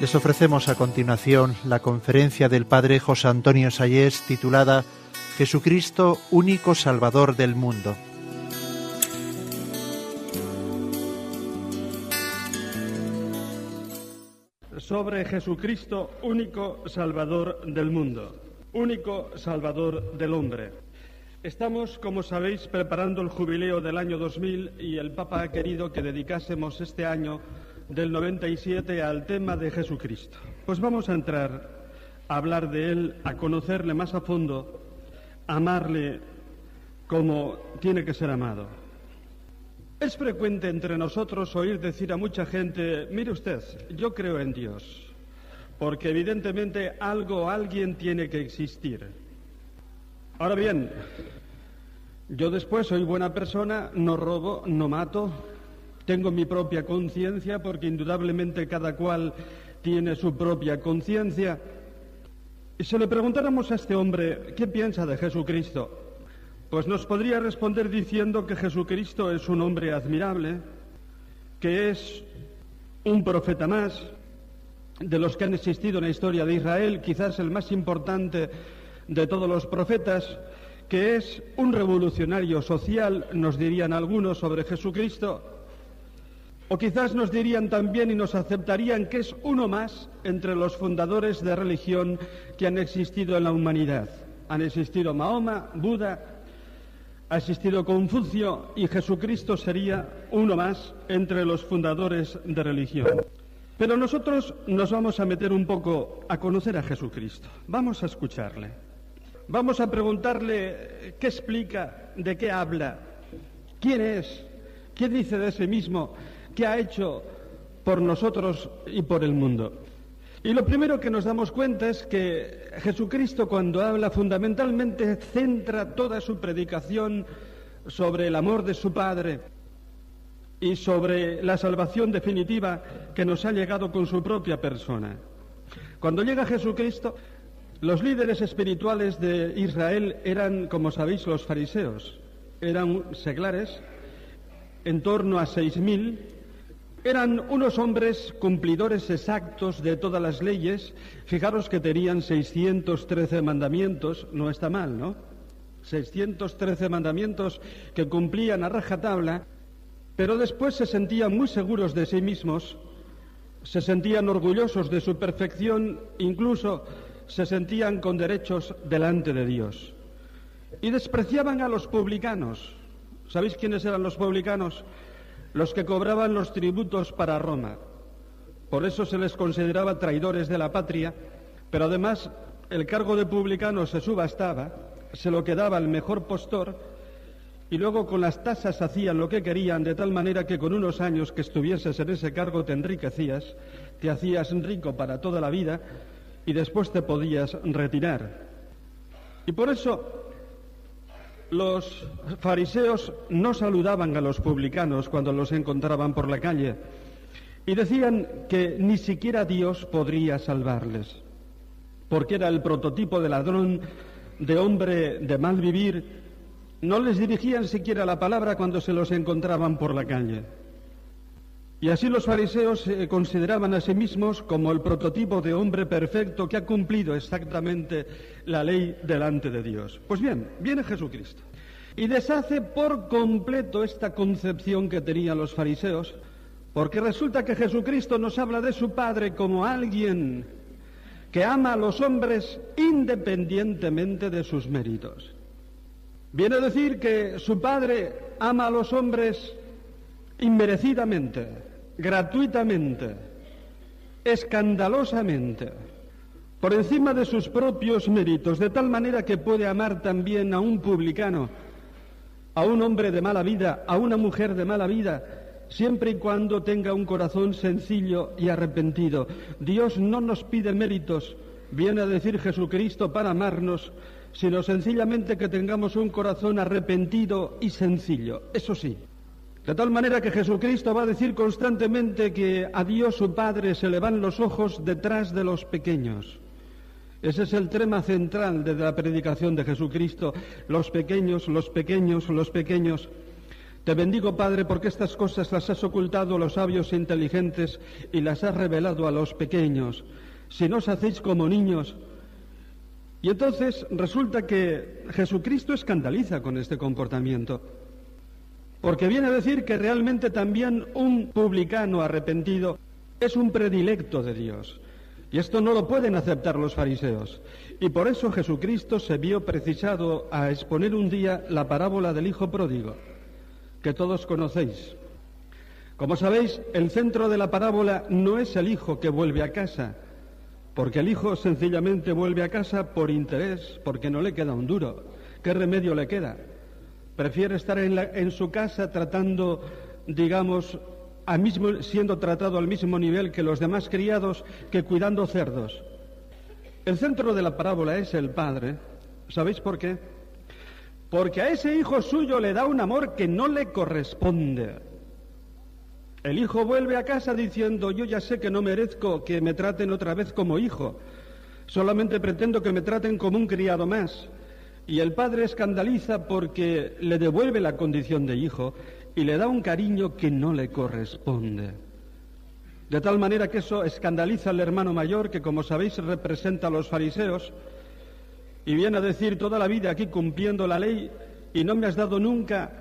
Les ofrecemos a continuación la conferencia del Padre José Antonio Sayés titulada Jesucristo, único Salvador del mundo. Sobre Jesucristo, único Salvador del mundo, único Salvador del hombre. Estamos, como sabéis, preparando el jubileo del año 2000 y el Papa ha querido que dedicásemos este año del 97 al tema de Jesucristo. Pues vamos a entrar a hablar de Él, a conocerle más a fondo, a amarle como tiene que ser amado. Es frecuente entre nosotros oír decir a mucha gente, mire usted, yo creo en Dios, porque evidentemente algo alguien tiene que existir. Ahora bien, yo después soy buena persona, no robo, no mato, tengo mi propia conciencia porque indudablemente cada cual tiene su propia conciencia. Y si le preguntáramos a este hombre qué piensa de Jesucristo, pues nos podría responder diciendo que Jesucristo es un hombre admirable, que es un profeta más de los que han existido en la historia de Israel, quizás el más importante de todos los profetas, que es un revolucionario social, nos dirían algunos sobre Jesucristo, o quizás nos dirían también y nos aceptarían que es uno más entre los fundadores de religión que han existido en la humanidad. Han existido Mahoma, Buda, ha existido Confucio y Jesucristo sería uno más entre los fundadores de religión. Pero nosotros nos vamos a meter un poco a conocer a Jesucristo. Vamos a escucharle. Vamos a preguntarle qué explica, de qué habla, quién es, qué dice de sí mismo que ha hecho por nosotros y por el mundo. Y lo primero que nos damos cuenta es que Jesucristo cuando habla fundamentalmente centra toda su predicación sobre el amor de su Padre y sobre la salvación definitiva que nos ha llegado con su propia persona. Cuando llega Jesucristo, los líderes espirituales de Israel eran, como sabéis, los fariseos. Eran seglares, en torno a seis mil, eran unos hombres cumplidores exactos de todas las leyes. Fijaros que tenían 613 mandamientos, no está mal, ¿no? 613 mandamientos que cumplían a rajatabla, pero después se sentían muy seguros de sí mismos, se sentían orgullosos de su perfección, incluso se sentían con derechos delante de Dios. Y despreciaban a los publicanos. ¿Sabéis quiénes eran los publicanos? Los que cobraban los tributos para Roma. Por eso se les consideraba traidores de la patria, pero además el cargo de publicano se subastaba, se lo quedaba el mejor postor y luego con las tasas hacían lo que querían, de tal manera que con unos años que estuvieses en ese cargo te enriquecías, te hacías rico para toda la vida y después te podías retirar. Y por eso los fariseos no saludaban a los publicanos cuando los encontraban por la calle y decían que ni siquiera Dios podría salvarles, porque era el prototipo de ladrón, de hombre de mal vivir. No les dirigían siquiera la palabra cuando se los encontraban por la calle. Y así los fariseos se consideraban a sí mismos como el prototipo de hombre perfecto que ha cumplido exactamente la ley delante de Dios. Pues bien, viene Jesucristo y deshace por completo esta concepción que tenían los fariseos, porque resulta que Jesucristo nos habla de su Padre como alguien que ama a los hombres independientemente de sus méritos. Viene a decir que su Padre ama a los hombres inmerecidamente, gratuitamente, escandalosamente, por encima de sus propios méritos, de tal manera que puede amar también a un publicano, a un hombre de mala vida, a una mujer de mala vida, siempre y cuando tenga un corazón sencillo y arrepentido. Dios no nos pide méritos, viene a decir Jesucristo, para amarnos, sino sencillamente que tengamos un corazón arrepentido y sencillo. Eso sí, de tal manera que Jesucristo va a decir constantemente que a Dios su Padre se le van los ojos detrás de los pequeños. Ese es el tema central de la predicación de Jesucristo. Los pequeños, los pequeños, los pequeños. Te bendigo, Padre, porque estas cosas las has ocultado a los sabios e inteligentes y las has revelado a los pequeños. Si no os hacéis como niños. Y entonces resulta que Jesucristo escandaliza con este comportamiento. Porque viene a decir que realmente también un publicano arrepentido es un predilecto de Dios. Y esto no lo pueden aceptar los fariseos. Y por eso Jesucristo se vio precisado a exponer un día la parábola del Hijo Pródigo, que todos conocéis. Como sabéis, el centro de la parábola no es el Hijo que vuelve a casa, porque el Hijo sencillamente vuelve a casa por interés, porque no le queda un duro. ¿Qué remedio le queda? Prefiere estar en, su casa tratando, digamos, mismo, siendo tratado al mismo nivel que los demás criados que cuidando cerdos. El centro de la parábola es el padre. ¿Sabéis por qué? Porque a ese hijo suyo le da un amor que no le corresponde. El hijo vuelve a casa diciendo, yo ya sé que no merezco que me traten otra vez como hijo, solamente pretendo que me traten como un criado más. Y el padre escandaliza porque le devuelve la condición de hijo y le da un cariño que no le corresponde. De tal manera que eso escandaliza al hermano mayor, que como sabéis representa a los fariseos, y viene a decir toda la vida aquí cumpliendo la ley y no me has dado nunca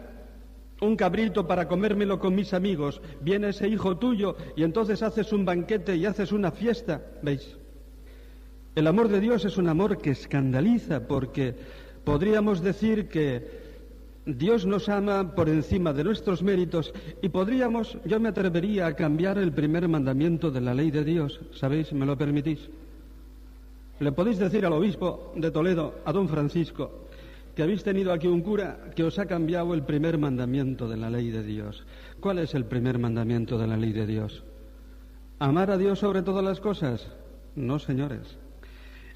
un cabrito para comérmelo con mis amigos. Viene ese hijo tuyo y entonces haces un banquete y haces una fiesta. ¿Veis? El amor de Dios es un amor que escandaliza porque podríamos decir que Dios nos ama por encima de nuestros méritos y podríamos, yo me atrevería a cambiar el primer mandamiento de la ley de Dios. ¿Sabéis? ¿Me lo permitís? Le podéis decir al obispo de Toledo, a don Francisco, que habéis tenido aquí un cura que os ha cambiado el primer mandamiento de la ley de Dios. ¿Cuál es el primer mandamiento de la ley de Dios? ¿Amar a Dios sobre todas las cosas? No, señores.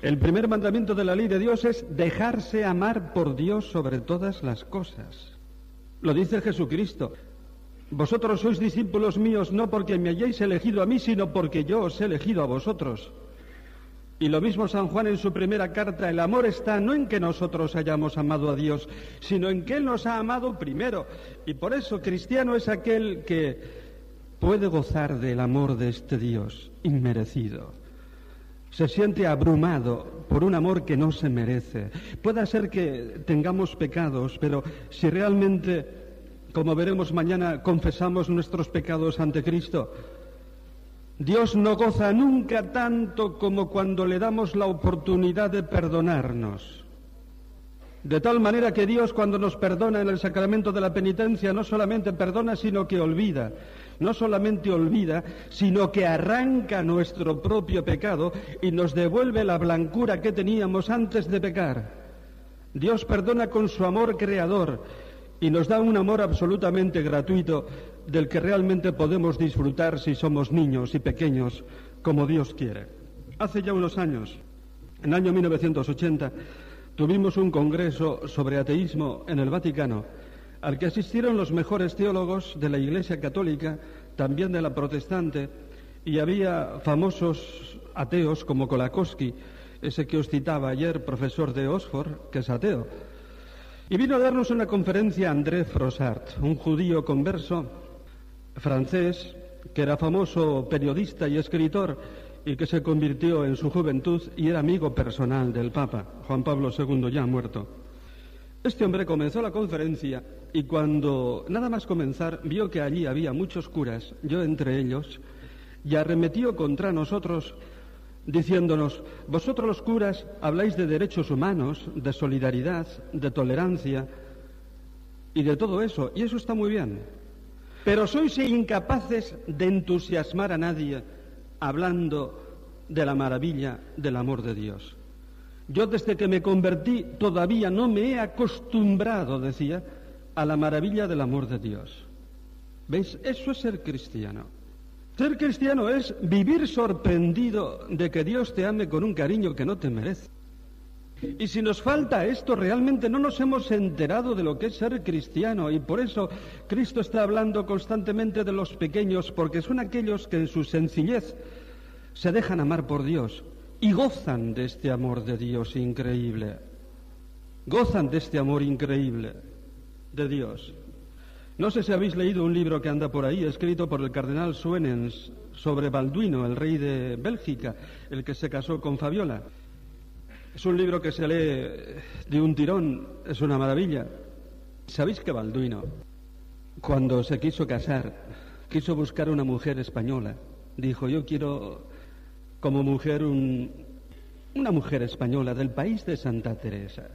El primer mandamiento de la ley de Dios es dejarse amar por Dios sobre todas las cosas. Lo dice Jesucristo. Vosotros sois discípulos míos no porque me hayáis elegido a mí, sino porque yo os he elegido a vosotros. Y lo mismo San Juan en su primera carta, el amor está no en que nosotros hayamos amado a Dios, sino en que Él nos ha amado primero. Y por eso cristiano es aquel que puede gozar del amor de este Dios inmerecido se siente abrumado por un amor que no se merece. Puede ser que tengamos pecados, pero si realmente, como veremos mañana, confesamos nuestros pecados ante Cristo, Dios no goza nunca tanto como cuando le damos la oportunidad de perdonarnos. De tal manera que Dios cuando nos perdona en el sacramento de la penitencia no solamente perdona, sino que olvida no solamente olvida, sino que arranca nuestro propio pecado y nos devuelve la blancura que teníamos antes de pecar. Dios perdona con su amor creador y nos da un amor absolutamente gratuito del que realmente podemos disfrutar si somos niños y pequeños como Dios quiere. Hace ya unos años, en el año 1980, tuvimos un congreso sobre ateísmo en el Vaticano al que asistieron los mejores teólogos de la Iglesia Católica, también de la protestante, y había famosos ateos como Kolakowski, ese que os citaba ayer, profesor de Oxford, que es ateo. Y vino a darnos una conferencia André Frossart, un judío converso francés que era famoso periodista y escritor y que se convirtió en su juventud y era amigo personal del Papa, Juan Pablo II ya muerto. Este hombre comenzó la conferencia y cuando nada más comenzar vio que allí había muchos curas, yo entre ellos, y arremetió contra nosotros diciéndonos, vosotros los curas habláis de derechos humanos, de solidaridad, de tolerancia y de todo eso, y eso está muy bien, pero sois incapaces de entusiasmar a nadie hablando de la maravilla del amor de Dios. Yo desde que me convertí todavía no me he acostumbrado, decía, a la maravilla del amor de Dios. ¿Veis? Eso es ser cristiano. Ser cristiano es vivir sorprendido de que Dios te ame con un cariño que no te merece. Y si nos falta esto, realmente no nos hemos enterado de lo que es ser cristiano. Y por eso Cristo está hablando constantemente de los pequeños, porque son aquellos que en su sencillez se dejan amar por Dios y gozan de este amor de Dios increíble. Gozan de este amor increíble de Dios. No sé si habéis leído un libro que anda por ahí, escrito por el cardenal Suenens, sobre Balduino, el rey de Bélgica, el que se casó con Fabiola. Es un libro que se lee de un tirón, es una maravilla. ¿Sabéis que Balduino, cuando se quiso casar, quiso buscar una mujer española? Dijo, yo quiero como mujer una mujer española del país de Santa Teresa,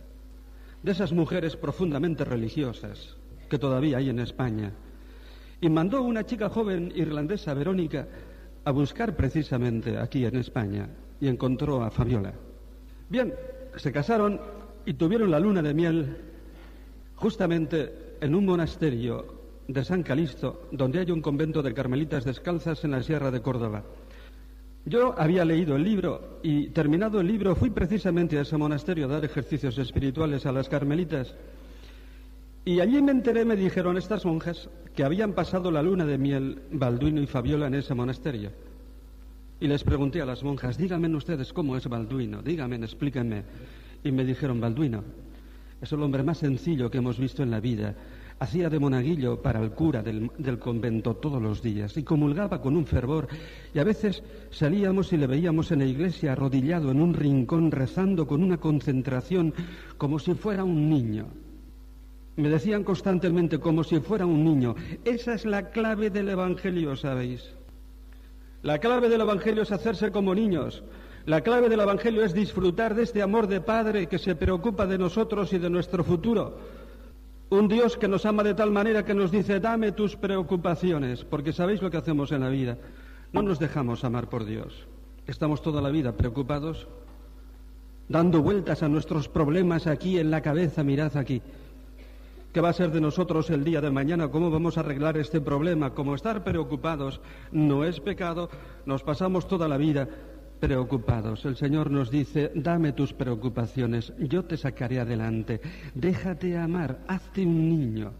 de esas mujeres profundamente religiosas que todavía hay en España. Y mandó una chica joven irlandesa, Verónica, a buscar precisamente aquí en España y encontró a Fabiola. Bien, se casaron y tuvieron la luna de miel justamente en un monasterio de San Calixto, donde hay un convento de carmelitas descalzas en la Sierra de Córdoba. Yo había leído el libro y terminado el libro fui precisamente a ese monasterio a dar ejercicios espirituales a las carmelitas. Y allí me enteré, me dijeron estas monjas, que habían pasado la luna de miel Balduino y Fabiola en ese monasterio. Y les pregunté a las monjas, díganme ustedes cómo es Balduino, díganme, explíquenme. Y me dijeron, Balduino es el hombre más sencillo que hemos visto en la vida. Hacía de monaguillo para el cura del, del, convento todos los días y comulgaba con un fervor y a veces salíamos y le veíamos en la iglesia arrodillado en un rincón rezando con una concentración como si fuera un niño. Me decían constantemente como si fuera un niño. Esa es la clave del Evangelio, ¿sabéis? La clave del Evangelio es hacerse como niños. La clave del Evangelio es disfrutar de este amor de Padre que se preocupa de nosotros y de nuestro futuro. Un Dios que nos ama de tal manera que nos dice, dame tus preocupaciones, porque sabéis lo que hacemos en la vida. No nos dejamos amar por Dios. Estamos toda la vida preocupados, dando vueltas a nuestros problemas aquí en la cabeza, mirad aquí. ¿Qué va a ser de nosotros el día de mañana? ¿Cómo vamos a arreglar este problema? Como estar preocupados no es pecado, nos pasamos toda la vida preocupados. El Señor nos dice, dame tus preocupaciones, yo te sacaré adelante, déjate amar, hazte un niño.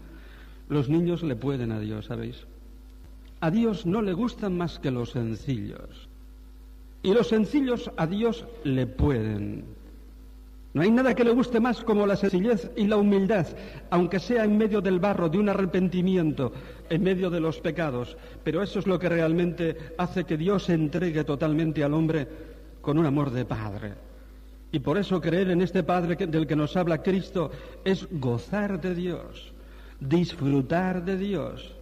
Los niños le pueden a Dios, ¿sabéis? A Dios no le gustan más que los sencillos. Y los sencillos a Dios le pueden. No hay nada que le guste más como la sencillez y la humildad, aunque sea en medio del barro, de un arrepentimiento, en medio de los pecados. Pero eso es lo que realmente hace que Dios se entregue totalmente al hombre con un amor de Padre. Y por eso creer en este Padre del que nos habla Cristo es gozar de Dios, disfrutar de Dios.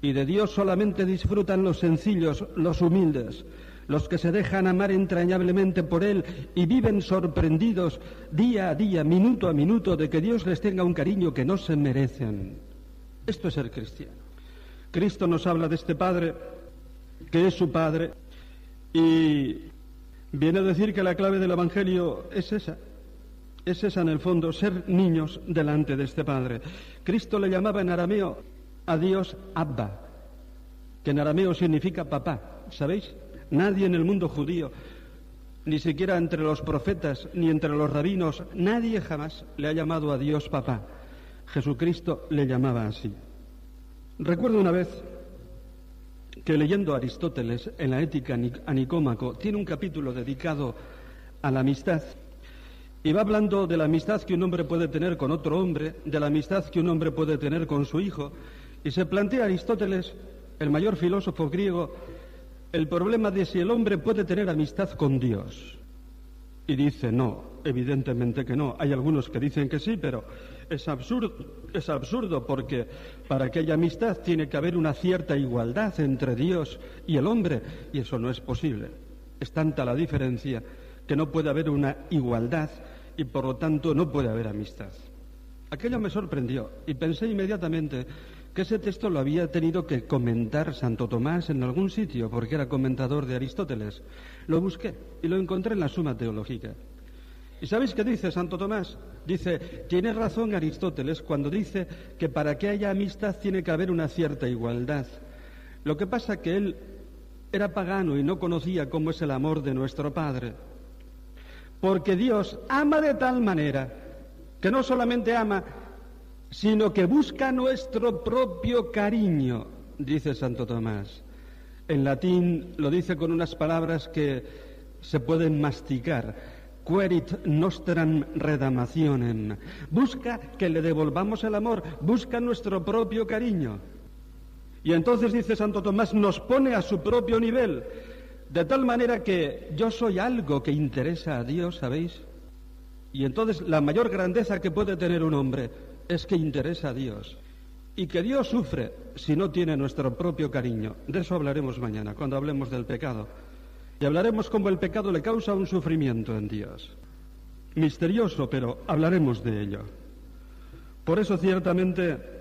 Y de Dios solamente disfrutan los sencillos, los humildes los que se dejan amar entrañablemente por Él y viven sorprendidos día a día, minuto a minuto, de que Dios les tenga un cariño que no se merecen. Esto es ser cristiano. Cristo nos habla de este Padre, que es su Padre, y viene a decir que la clave del Evangelio es esa. Es esa en el fondo, ser niños delante de este Padre. Cristo le llamaba en arameo a Dios Abba, que en arameo significa papá, ¿sabéis? Nadie en el mundo judío, ni siquiera entre los profetas, ni entre los rabinos, nadie jamás le ha llamado a Dios papá. Jesucristo le llamaba así. Recuerdo una vez que leyendo Aristóteles en la Ética a Nicómaco, tiene un capítulo dedicado a la amistad. Y va hablando de la amistad que un hombre puede tener con otro hombre, de la amistad que un hombre puede tener con su hijo. Y se plantea Aristóteles, el mayor filósofo griego, el problema de si el hombre puede tener amistad con Dios. Y dice, no, evidentemente que no. Hay algunos que dicen que sí, pero es absurdo, es absurdo porque para que haya amistad tiene que haber una cierta igualdad entre Dios y el hombre, y eso no es posible. Es tanta la diferencia que no puede haber una igualdad y por lo tanto no puede haber amistad. Aquello me sorprendió y pensé inmediatamente que ese texto lo había tenido que comentar Santo Tomás en algún sitio, porque era comentador de Aristóteles. Lo busqué y lo encontré en la Suma Teológica. ¿Y sabéis qué dice Santo Tomás? Dice, tiene razón Aristóteles cuando dice que para que haya amistad tiene que haber una cierta igualdad. Lo que pasa que él era pagano y no conocía cómo es el amor de nuestro Padre. Porque Dios ama de tal manera que no solamente ama, sino que busca nuestro propio cariño, dice Santo Tomás. En latín lo dice con unas palabras que se pueden masticar. querit nostram redamacionem. Busca que le devolvamos el amor, busca nuestro propio cariño. Y entonces dice Santo Tomás, nos pone a su propio nivel, de tal manera que yo soy algo que interesa a Dios, ¿sabéis? Y entonces la mayor grandeza que puede tener un hombre es que interesa a Dios. Y que Dios sufre si no tiene nuestro propio cariño. De eso hablaremos mañana, cuando hablemos del pecado. Y hablaremos cómo el pecado le causa un sufrimiento en Dios. Misterioso, pero hablaremos de ello. Por eso ciertamente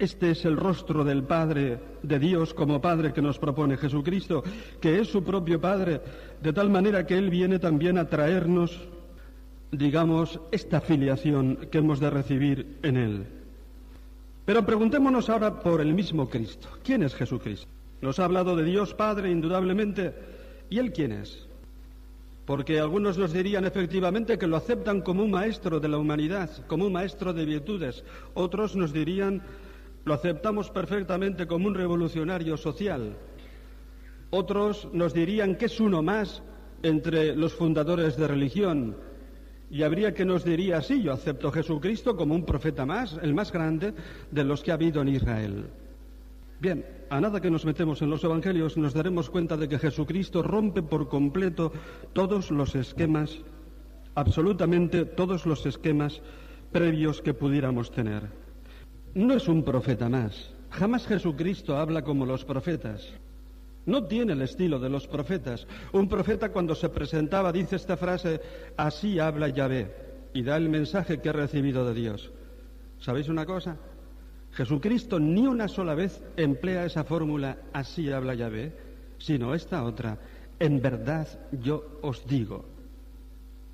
este es el rostro del Padre de Dios como Padre que nos propone Jesucristo, que es su propio Padre, de tal manera que Él viene también a traernos, digamos, esta filiación que hemos de recibir en Él. Pero preguntémonos ahora por el mismo Cristo. ¿Quién es Jesucristo? Nos ha hablado de Dios Padre, indudablemente, ¿Y él quién es? Porque algunos nos dirían efectivamente que lo aceptan como un maestro de la humanidad, como un maestro de virtudes. Otros nos dirían lo aceptamos perfectamente como un revolucionario social. Otros nos dirían que es uno más entre los fundadores de religión. Y habría que nos diría, sí, yo acepto a Jesucristo como un profeta más, el más grande de los que ha habido en Israel. Bien, a nada que nos metemos en los evangelios nos daremos cuenta de que Jesucristo rompe por completo todos los esquemas, absolutamente todos los esquemas previos que pudiéramos tener. No es un profeta más. Jamás Jesucristo habla como los profetas. No tiene el estilo de los profetas. Un profeta cuando se presentaba dice esta frase, así habla Yahvé, y da el mensaje que ha recibido de Dios. ¿Sabéis una cosa? Jesucristo ni una sola vez emplea esa fórmula, así habla Yahvé, sino esta otra, en verdad yo os digo.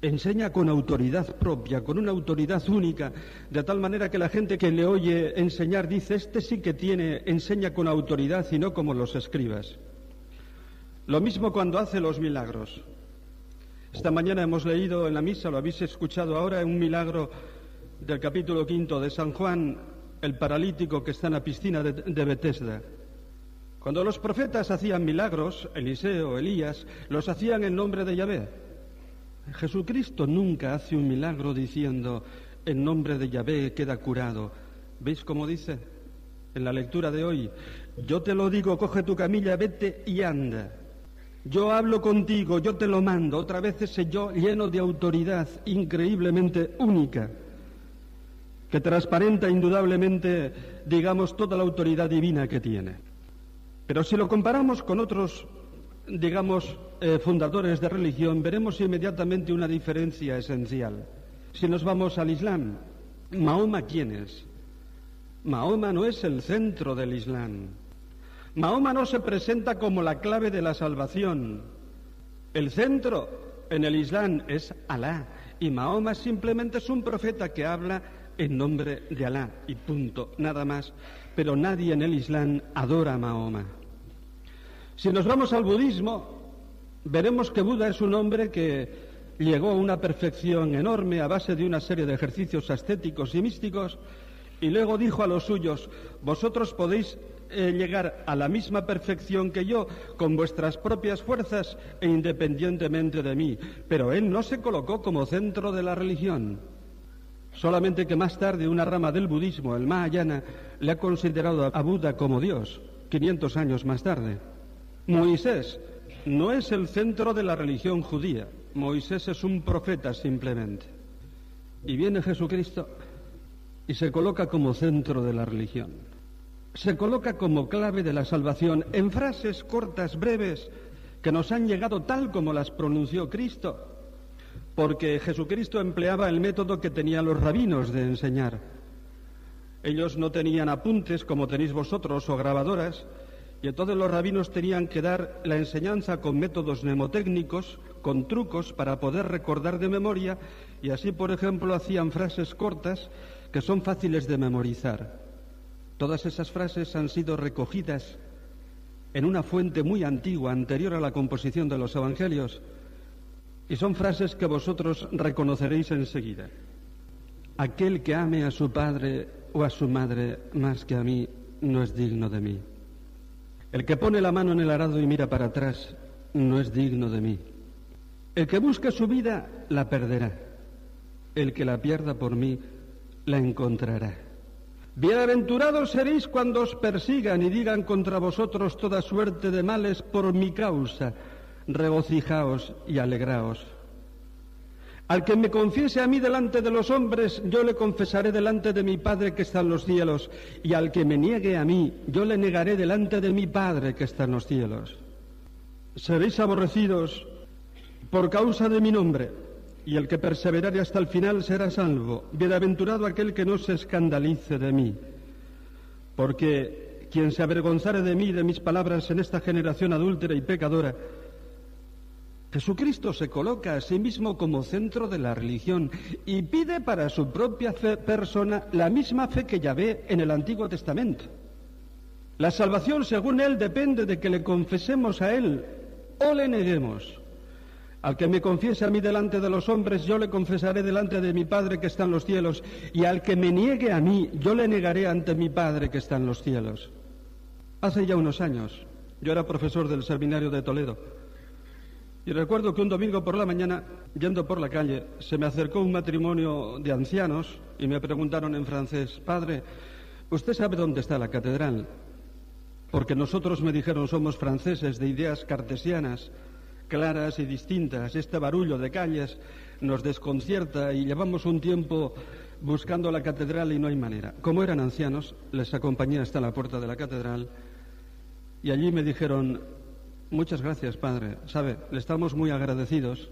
Enseña con autoridad propia, con una autoridad única, de tal manera que la gente que le oye enseñar dice, este sí que tiene, enseña con autoridad y no como los escribas. Lo mismo cuando hace los milagros. Esta mañana hemos leído en la misa, lo habéis escuchado ahora, un milagro del capítulo quinto de San Juan, el paralítico que está en la piscina de, de Bethesda. Cuando los profetas hacían milagros, Eliseo, Elías, los hacían en nombre de Yahvé. Jesucristo nunca hace un milagro diciendo, en nombre de Yahvé queda curado. ¿Veis cómo dice en la lectura de hoy? Yo te lo digo, coge tu camilla, vete y anda. Yo hablo contigo, yo te lo mando. Otra vez ese yo lleno de autoridad increíblemente única que transparenta indudablemente, digamos, toda la autoridad divina que tiene. Pero si lo comparamos con otros, digamos, eh, fundadores de religión, veremos inmediatamente una diferencia esencial. Si nos vamos al Islam, Mahoma quién es? Mahoma no es el centro del Islam. Mahoma no se presenta como la clave de la salvación. El centro en el Islam es Alá y Mahoma simplemente es un profeta que habla en nombre de Alá y punto, nada más. Pero nadie en el Islam adora a Mahoma. Si nos vamos al budismo, veremos que Buda es un hombre que llegó a una perfección enorme a base de una serie de ejercicios ascéticos y místicos y luego dijo a los suyos, vosotros podéis eh, llegar a la misma perfección que yo con vuestras propias fuerzas e independientemente de mí. Pero él no se colocó como centro de la religión. Solamente que más tarde una rama del budismo, el Mahayana, le ha considerado a Buda como Dios, 500 años más tarde. Moisés no es el centro de la religión judía, Moisés es un profeta simplemente. Y viene Jesucristo y se coloca como centro de la religión. Se coloca como clave de la salvación en frases cortas, breves, que nos han llegado tal como las pronunció Cristo porque Jesucristo empleaba el método que tenían los rabinos de enseñar. Ellos no tenían apuntes como tenéis vosotros o grabadoras, y entonces los rabinos tenían que dar la enseñanza con métodos mnemotécnicos, con trucos para poder recordar de memoria, y así, por ejemplo, hacían frases cortas que son fáciles de memorizar. Todas esas frases han sido recogidas en una fuente muy antigua, anterior a la composición de los Evangelios, y son frases que vosotros reconoceréis enseguida. Aquel que ame a su padre o a su madre más que a mí no es digno de mí. El que pone la mano en el arado y mira para atrás no es digno de mí. El que busque su vida la perderá. El que la pierda por mí la encontrará. Bienaventurados seréis cuando os persigan y digan contra vosotros toda suerte de males por mi causa. Regocijaos y alegraos. Al que me confiese a mí delante de los hombres, yo le confesaré delante de mi Padre que está en los cielos. Y al que me niegue a mí, yo le negaré delante de mi Padre que está en los cielos. Seréis aborrecidos por causa de mi nombre, y el que perseverare hasta el final será salvo. Bienaventurado aquel que no se escandalice de mí, porque quien se avergonzare de mí, de mis palabras en esta generación adúltera y pecadora, Jesucristo se coloca a sí mismo como centro de la religión y pide para su propia persona la misma fe que ya ve en el Antiguo Testamento. La salvación, según él, depende de que le confesemos a él o le neguemos. Al que me confiese a mí delante de los hombres, yo le confesaré delante de mi Padre que está en los cielos, y al que me niegue a mí, yo le negaré ante mi Padre que está en los cielos. Hace ya unos años, yo era profesor del seminario de Toledo, y recuerdo que un domingo por la mañana, yendo por la calle, se me acercó un matrimonio de ancianos y me preguntaron en francés, Padre, ¿usted sabe dónde está la catedral? Porque nosotros me dijeron somos franceses de ideas cartesianas, claras y distintas. Este barullo de calles nos desconcierta y llevamos un tiempo buscando la catedral y no hay manera. Como eran ancianos, les acompañé hasta la puerta de la catedral y allí me dijeron, muchas gracias, Padre. Sabe, le estamos muy agradecidos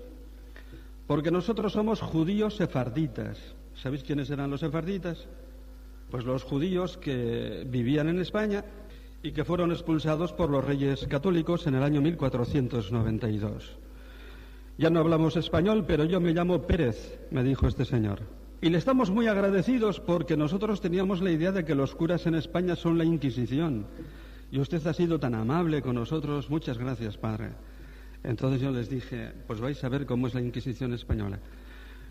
porque nosotros somos judíos sefarditas. ¿Sabéis quiénes eran los sefarditas? Pues los judíos que vivían en España y que fueron expulsados por los reyes católicos en el año 1492. Ya no hablamos español, pero yo me llamo Pérez, me dijo este señor. Y le estamos muy agradecidos porque nosotros teníamos la idea de que los curas en España son la Inquisición. Y usted ha sido tan amable con nosotros. Muchas gracias, padre. Entonces yo les dije, pues vais a ver cómo es la Inquisición española.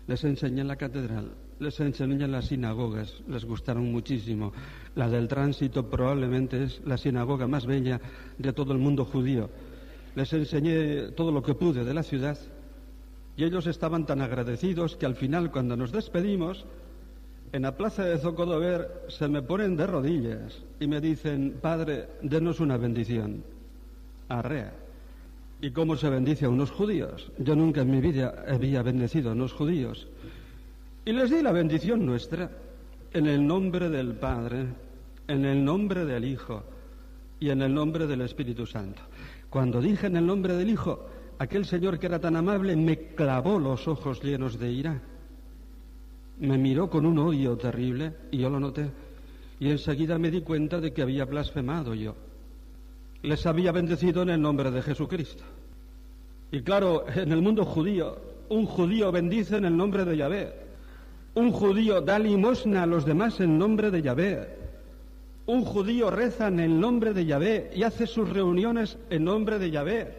Les enseñé en la catedral, les enseñé en las sinagogas, les gustaron muchísimo. La del tránsito probablemente es la sinagoga más bella de todo el mundo judío. Les enseñé todo lo que pude de la ciudad y ellos estaban tan agradecidos que al final, cuando nos despedimos, en la plaza de Zocodover se me ponen de rodillas y me dicen, Padre, denos una bendición. Arrea. ¿Y cómo se bendice a unos judíos? Yo nunca en mi vida había bendecido a unos judíos. Y les di la bendición nuestra en el nombre del Padre, en el nombre del Hijo y en el nombre del Espíritu Santo. Cuando dije en el nombre del Hijo, aquel señor que era tan amable me clavó los ojos llenos de ira. Me miró con un odio terrible y yo lo noté. Y enseguida me di cuenta de que había blasfemado yo les había bendecido en el nombre de Jesucristo. Y claro, en el mundo judío, un judío bendice en el nombre de Yahvé. Un judío da limosna a los demás en nombre de Yahvé. Un judío reza en el nombre de Yahvé y hace sus reuniones en nombre de Yahvé.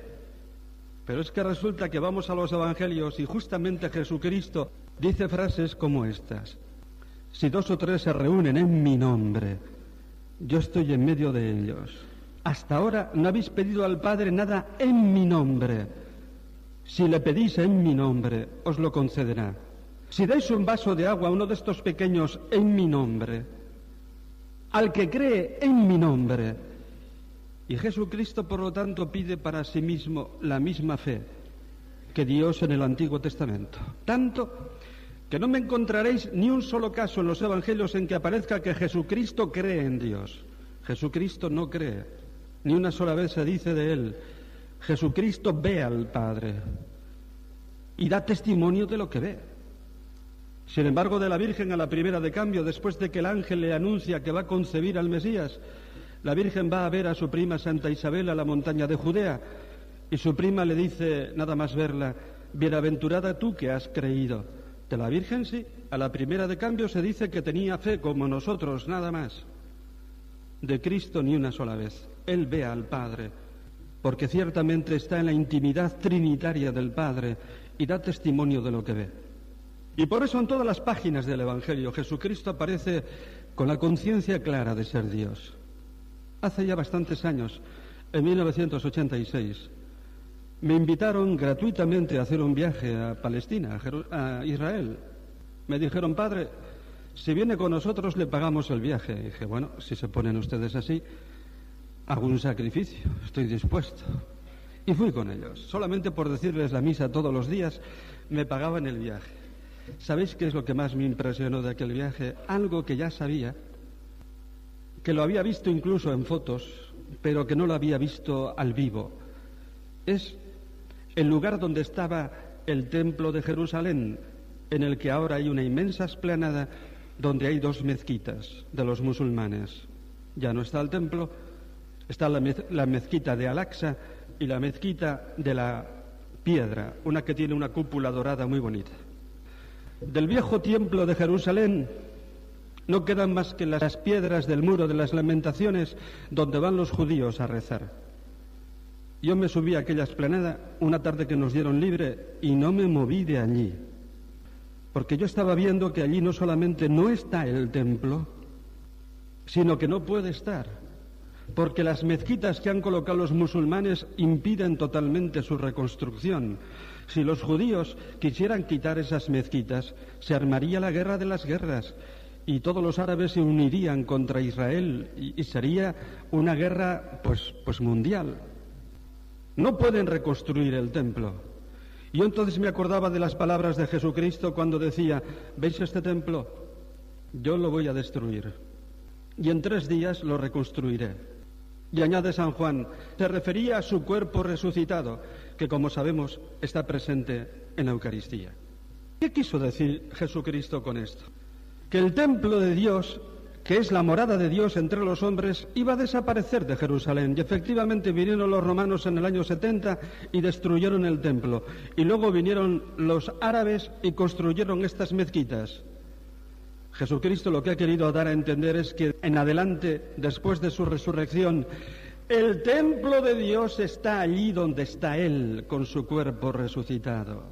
Pero es que resulta que vamos a los evangelios y justamente Jesucristo dice frases como estas. Si dos o tres se reúnen en mi nombre, yo estoy en medio de ellos. Hasta ahora no habéis pedido al Padre nada en mi nombre. Si le pedís en mi nombre, os lo concederá. Si dais un vaso de agua a uno de estos pequeños en mi nombre, al que cree en mi nombre, y Jesucristo, por lo tanto, pide para sí mismo la misma fe que Dios en el Antiguo Testamento. Tanto que no me encontraréis ni un solo caso en los Evangelios en que aparezca que Jesucristo cree en Dios. Jesucristo no cree. Ni una sola vez se dice de él, Jesucristo ve al Padre y da testimonio de lo que ve. Sin embargo, de la Virgen a la primera de cambio, después de que el ángel le anuncia que va a concebir al Mesías, la Virgen va a ver a su prima Santa Isabel a la montaña de Judea y su prima le dice, nada más verla, bienaventurada tú que has creído. De la Virgen sí, a la primera de cambio se dice que tenía fe como nosotros, nada más. De Cristo ni una sola vez. Él ve al Padre, porque ciertamente está en la intimidad trinitaria del Padre y da testimonio de lo que ve. Y por eso en todas las páginas del Evangelio Jesucristo aparece con la conciencia clara de ser Dios. Hace ya bastantes años, en 1986, me invitaron gratuitamente a hacer un viaje a Palestina, a, Israel. Me dijeron, padre, si viene con nosotros le pagamos el viaje. Dije, bueno, si se ponen ustedes así, un sacrificio, estoy dispuesto. Y fui con ellos. Solamente por decirles la misa todos los días, me pagaban el viaje. ¿Sabéis qué es lo que más me impresionó de aquel viaje? Algo que ya sabía, que lo había visto incluso en fotos, pero que no lo había visto al vivo. Es el lugar donde estaba el templo de Jerusalén, en el que ahora hay una inmensa esplanada donde hay dos mezquitas de los musulmanes. Ya no está el templo, está la, mezquita de Al-Aqsa y la mezquita de la piedra, una que tiene una cúpula dorada muy bonita. Del viejo templo de Jerusalén no quedan más que las piedras del muro de las lamentaciones donde van los judíos a rezar. Yo me subí a aquella esplanada una tarde que nos dieron libre y no me moví de allí, porque yo estaba viendo que allí no solamente no está el templo, sino que no puede estar, porque las mezquitas que han colocado los musulmanes impiden totalmente su reconstrucción. Si los judíos quisieran quitar esas mezquitas, se armaría la guerra de las guerras y todos los árabes se unirían contra Israel y, sería una guerra pues, pues mundial. No pueden reconstruir el templo. Yo entonces me acordaba de las palabras de Jesucristo cuando decía, ¿veis este templo? Yo lo voy a destruir. Y en tres días lo reconstruiré. Y añade San Juan, se refería a su cuerpo resucitado, que como sabemos está presente en la Eucaristía. ¿Qué quiso decir Jesucristo con esto? Que el templo de Dios, que es la morada de Dios entre los hombres, iba a desaparecer de Jerusalén. Y efectivamente vinieron los romanos en el año 70 y destruyeron el templo. Y luego vinieron los árabes y construyeron estas mezquitas. Jesucristo lo que ha querido dar a entender es que en adelante, después de su resurrección, el templo de Dios está allí donde está Él con su cuerpo resucitado.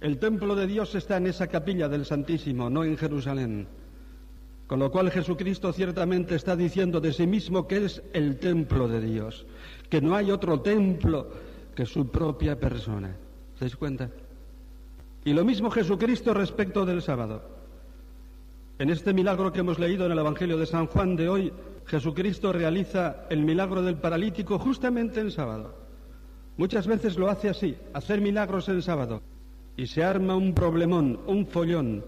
El templo de Dios está en esa capilla del Santísimo, no en Jerusalén. Con lo cual Jesucristo ciertamente está diciendo de sí mismo que es el templo de Dios, que no hay otro templo que su propia persona. ¿Se cuenta? Y lo mismo Jesucristo respecto del sábado. En este milagro que hemos leído en el Evangelio de San Juan de hoy, Jesucristo realiza el milagro del paralítico justamente en sábado. Muchas veces lo hace así, hacer milagros en sábado. Y se arma un problemón, un follón.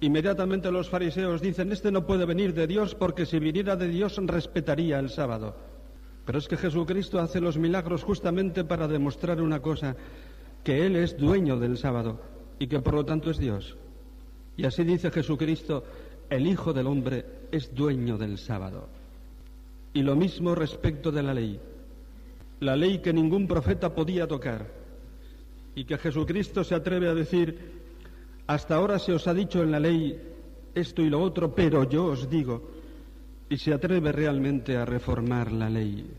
Inmediatamente los fariseos dicen, este no puede venir de Dios porque si viniera de Dios respetaría el sábado. Pero es que Jesucristo hace los milagros justamente para demostrar una cosa, que Él es dueño del sábado y que por lo tanto es Dios. Y así dice Jesucristo, el Hijo del Hombre es dueño del sábado. Y lo mismo respecto de la ley. La ley que ningún profeta podía tocar y que Jesucristo se atreve a decir, hasta ahora se os ha dicho en la ley esto y lo otro, pero yo os digo, y se atreve realmente a reformar la ley.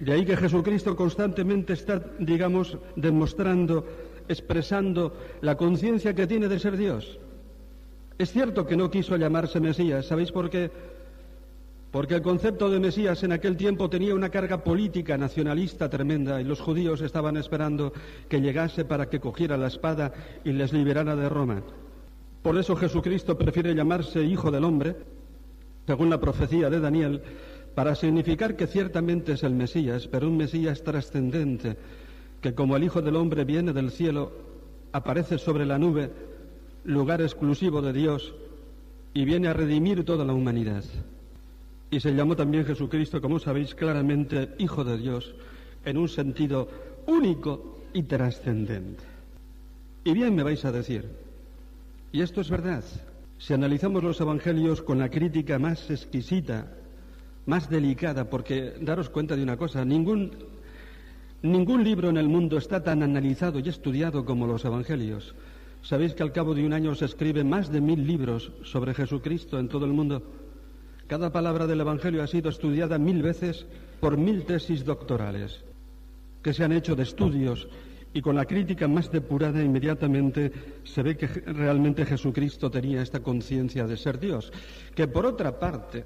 De ahí que Jesucristo constantemente está, digamos, demostrando, expresando la conciencia que tiene de ser Dios. Es cierto que no quiso llamarse Mesías, ¿sabéis por qué? Porque el concepto de Mesías en aquel tiempo tenía una carga política nacionalista tremenda y los judíos estaban esperando que llegase para que cogiera la espada y les liberara de Roma. Por eso Jesucristo prefiere llamarse Hijo del Hombre, según la profecía de Daniel, para significar que ciertamente es el Mesías, pero un Mesías trascendente, que como el Hijo del Hombre viene del cielo, aparece sobre la nube lugar exclusivo de Dios y viene a redimir toda la humanidad. Y se llamó también Jesucristo, como sabéis claramente, Hijo de Dios, en un sentido único y trascendente. Y bien me vais a decir, y esto es verdad, si analizamos los Evangelios con la crítica más exquisita, más delicada, porque daros cuenta de una cosa, ningún, ningún libro en el mundo está tan analizado y estudiado como los Evangelios. ¿Sabéis que al cabo de un año se escriben más de mil libros sobre Jesucristo en todo el mundo? Cada palabra del Evangelio ha sido estudiada mil veces por mil tesis doctorales que se han hecho de estudios y con la crítica más depurada inmediatamente se ve que realmente Jesucristo tenía esta conciencia de ser Dios, que por otra parte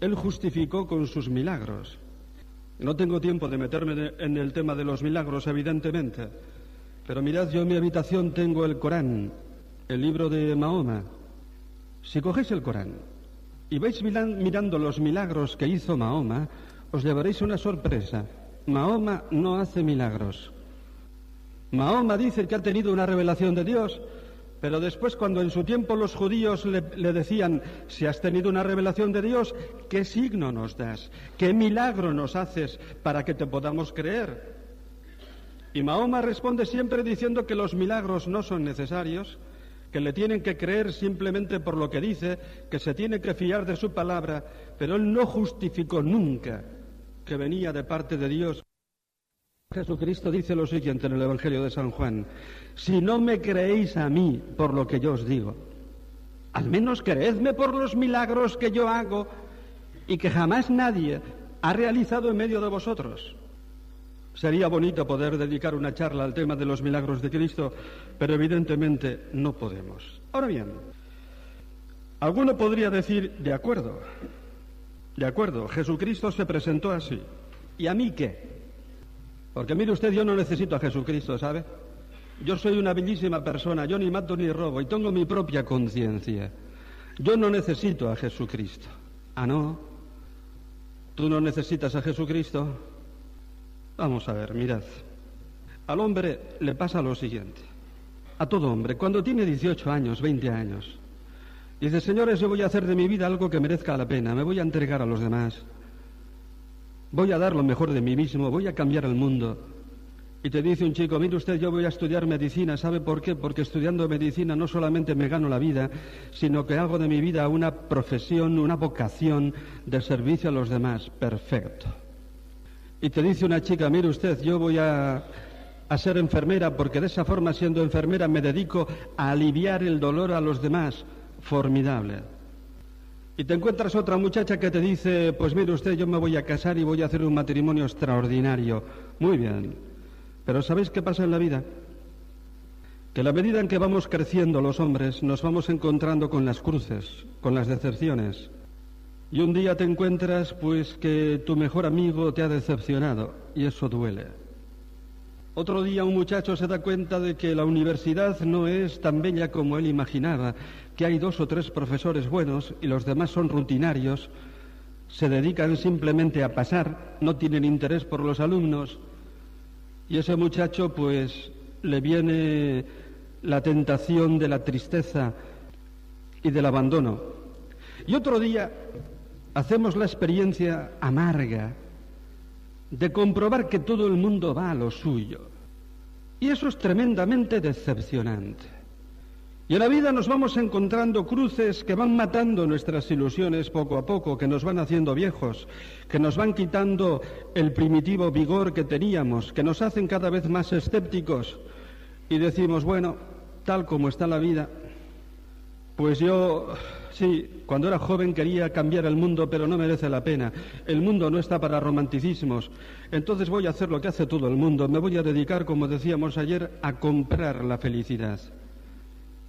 Él justificó con sus milagros. No tengo tiempo de meterme en el tema de los milagros, evidentemente, pero mirad, yo en mi habitación tengo el Corán, el libro de Mahoma. Si cogéis el Corán y vais mirando los milagros que hizo Mahoma, os llevaréis una sorpresa. Mahoma no hace milagros. Mahoma dice que ha tenido una revelación de Dios, pero después cuando en su tiempo los judíos le, decían, si has tenido una revelación de Dios, ¿qué signo nos das? ¿Qué milagro nos haces para que te podamos creer? Y Mahoma responde siempre diciendo que los milagros no son necesarios, que le tienen que creer simplemente por lo que dice, que se tiene que fiar de su palabra, pero él no justificó nunca que venía de parte de Dios. Jesucristo dice lo siguiente en el Evangelio de San Juan, si no me creéis a mí por lo que yo os digo, al menos creedme por los milagros que yo hago y que jamás nadie ha realizado en medio de vosotros. Sería bonito poder dedicar una charla al tema de los milagros de Cristo, pero evidentemente no podemos. Ahora bien, alguno podría decir, de acuerdo, de acuerdo, Jesucristo se presentó así. ¿Y a mí qué? Porque mire usted, yo no necesito a Jesucristo, ¿sabe? Yo soy una bellísima persona, yo ni mato ni robo y tengo mi propia conciencia. Yo no necesito a Jesucristo. Ah, no. ¿Tú no necesitas a Jesucristo? Vamos a ver, mirad. Al hombre le pasa lo siguiente. A todo hombre, cuando tiene 18 años, 20 años, dice, señores, yo voy a hacer de mi vida algo que merezca la pena, me voy a entregar a los demás, voy a dar lo mejor de mí mismo, voy a cambiar el mundo. Y te dice un chico, mire usted, yo voy a estudiar medicina, ¿sabe por qué? Porque estudiando medicina no solamente me gano la vida, sino que hago de mi vida una profesión, una vocación de servicio a los demás. Perfecto y te dice una chica, mire usted, yo voy a, ser enfermera porque de esa forma, siendo enfermera, me dedico a aliviar el dolor a los demás. Formidable. Y te encuentras otra muchacha que te dice, pues mire usted, yo me voy a casar y voy a hacer un matrimonio extraordinario. Muy bien. Pero ¿sabéis qué pasa en la vida? Que a la medida en que vamos creciendo los hombres, nos vamos encontrando con las cruces, con las decepciones. Y un día te encuentras pues que tu mejor amigo te ha decepcionado y eso duele. Otro día un muchacho se da cuenta de que la universidad no es tan bella como él imaginaba, que hay dos o tres profesores buenos y los demás son rutinarios, se dedican simplemente a pasar, no tienen interés por los alumnos y ese muchacho pues le viene la tentación de la tristeza y del abandono. Y otro día hacemos la experiencia amarga de comprobar que todo el mundo va a lo suyo. Y eso es tremendamente decepcionante. Y en la vida nos vamos encontrando cruces que van matando nuestras ilusiones poco a poco, que nos van haciendo viejos, que nos van quitando el primitivo vigor que teníamos, que nos hacen cada vez más escépticos. Y decimos, bueno, tal como está la vida, pues yo Sí, cuando era joven quería cambiar el mundo, pero no merece la pena. El mundo no está para romanticismos. Entonces voy a hacer lo que hace todo el mundo. Me voy a dedicar, como decíamos ayer, a comprar la felicidad.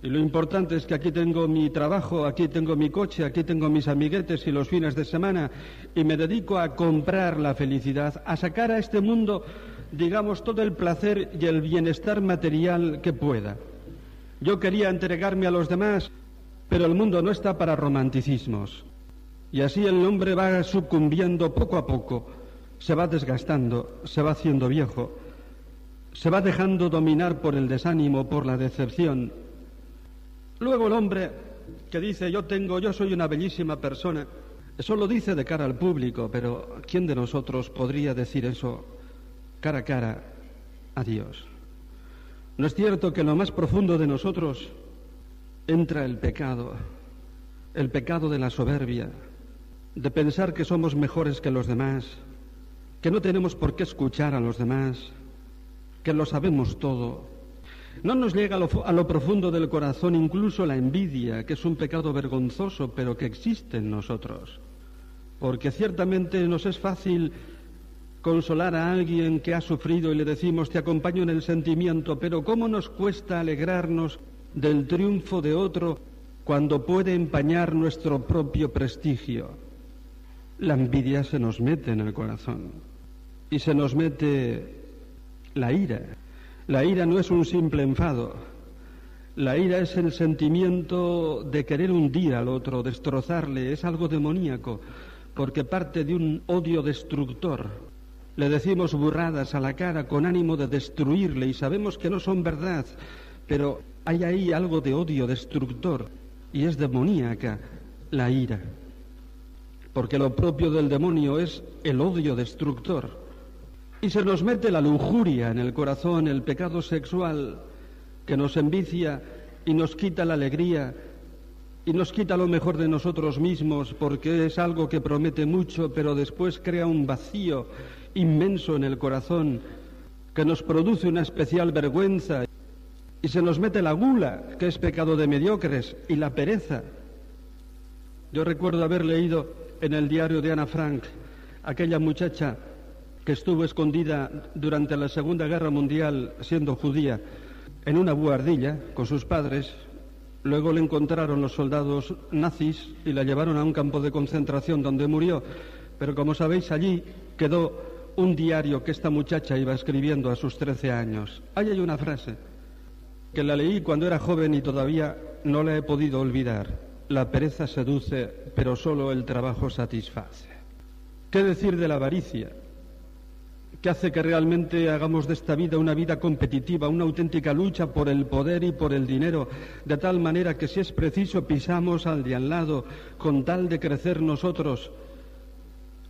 Y lo importante es que aquí tengo mi trabajo, aquí tengo mi coche, aquí tengo mis amiguetes y los fines de semana, y me dedico a comprar la felicidad, a sacar a este mundo, digamos, todo el placer y el bienestar material que pueda. Yo quería entregarme a los demás pero el mundo no está para romanticismos. Y así el hombre va sucumbiendo poco a poco, se va desgastando, se va haciendo viejo, se va dejando dominar por el desánimo, por la decepción. Luego el hombre que dice yo tengo, yo soy una bellísima persona, eso lo dice de cara al público, pero ¿quién de nosotros podría decir eso cara a cara a Dios? ¿No es cierto que lo más profundo de nosotros entra el pecado, el pecado de la soberbia, de pensar que somos mejores que los demás, que no tenemos por qué escuchar a los demás, que lo sabemos todo. No nos llega a lo, a lo, profundo del corazón incluso la envidia, que es un pecado vergonzoso, pero que existe en nosotros. Porque ciertamente nos es fácil consolar a alguien que ha sufrido y le decimos te acompaño en el sentimiento, pero ¿cómo nos cuesta alegrarnos del triunfo de otro cuando puede empañar nuestro propio prestigio. La envidia se nos mete en el corazón. y se nos mete la ira. La ira no es un simple enfado. La ira es el sentimiento de querer hundir al otro, destrozarle, es algo demoníaco, porque parte de un odio destructor. Le decimos burradas a la cara con ánimo de destruirle y sabemos que no son verdad, pero hay ahí algo de odio destructor y es demoníaca la ira, porque lo propio del demonio es el odio destructor. Y se nos mete la lujuria en el corazón, el pecado sexual que nos envicia y nos quita la alegría y nos quita lo mejor de nosotros mismos porque es algo que promete mucho, pero después crea un vacío inmenso en el corazón que nos produce una especial vergüenza y se nos mete la gula, que es pecado de mediocres, y la pereza. Yo recuerdo haber leído en el diario de Ana Frank aquella muchacha que estuvo escondida durante la Segunda Guerra Mundial siendo judía en una buhardilla con sus padres. Luego le encontraron los soldados nazis y la llevaron a un campo de concentración donde murió. Pero como sabéis, allí quedó un diario que esta muchacha iba escribiendo a sus 13 años. Ahí hay una frase que la leí cuando era joven y todavía no la he podido olvidar. La pereza seduce, pero solo el trabajo satisface. ¿Qué decir de la avaricia? que hace que realmente hagamos de esta vida una vida competitiva, una auténtica lucha por el poder y por el dinero, de tal manera que si es preciso pisamos al de al lado con tal de crecer nosotros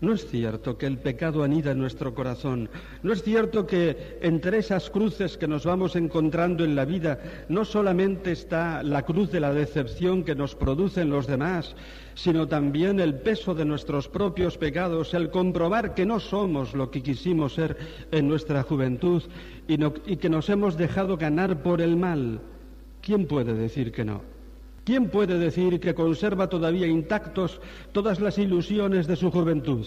no es cierto que el pecado anida en nuestro corazón. No es cierto que entre esas cruces que nos vamos encontrando en la vida no solamente está la cruz de la decepción que nos producen los demás, sino también el peso de nuestros propios pecados, el comprobar que no somos lo que quisimos ser en nuestra juventud y, y que nos hemos dejado ganar por el mal. ¿Quién puede decir que no? ¿Quién puede decir que conserva todavía intactos todas las ilusiones de su juventud?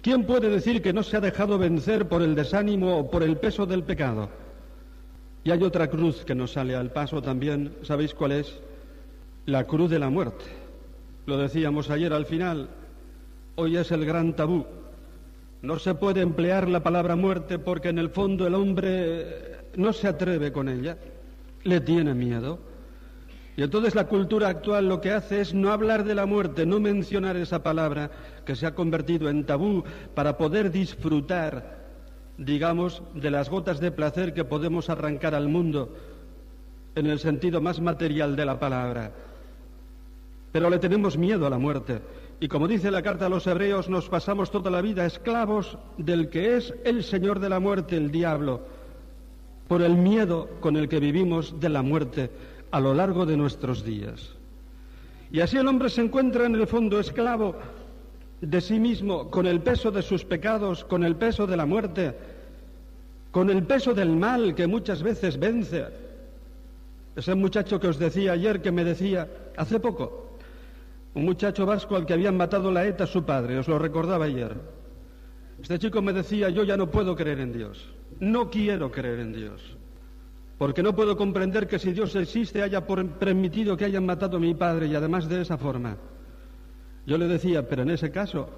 ¿Quién puede decir que no se ha dejado vencer por el desánimo o por el peso del pecado? Y hay otra cruz que nos sale al paso también, ¿sabéis cuál es? La cruz de la muerte. Lo decíamos ayer al final, hoy es el gran tabú. No se puede emplear la palabra muerte porque en el fondo el hombre no se atreve con ella, le tiene miedo. Y entonces la cultura actual lo que hace es no hablar de la muerte, no mencionar esa palabra que se ha convertido en tabú para poder disfrutar, digamos, de las gotas de placer que podemos arrancar al mundo en el sentido más material de la palabra. Pero le tenemos miedo a la muerte. Y como dice la carta a los hebreos, nos pasamos toda la vida esclavos del que es el Señor de la muerte, el diablo, por el miedo con el que vivimos de la muerte a lo largo de nuestros días. Y así el hombre se encuentra en el fondo esclavo de sí mismo, con el peso de sus pecados, con el peso de la muerte, con el peso del mal que muchas veces vence. Ese muchacho que os decía ayer que me decía, hace poco, un muchacho vasco al que habían matado la ETA su padre, os lo recordaba ayer. Este chico me decía, yo ya no puedo creer en Dios, no quiero creer en Dios porque no puedo comprender que si Dios existe haya permitido que hayan matado a mi padre y además de esa forma. Yo le decía, pero en ese caso,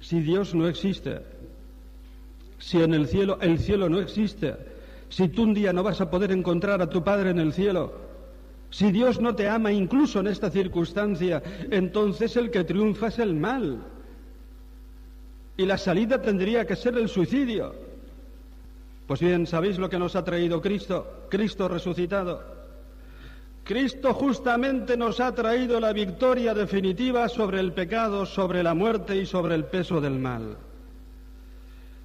si Dios no existe, si en el cielo el cielo no existe, si tú un día no vas a poder encontrar a tu padre en el cielo, si Dios no te ama incluso en esta circunstancia, entonces el que triunfa es el mal. Y la salida tendría que ser el suicidio. Pues bien, ¿sabéis lo que nos ha traído Cristo? Cristo resucitado. Cristo justamente nos ha traído la victoria definitiva sobre el pecado, sobre la muerte y sobre el peso del mal.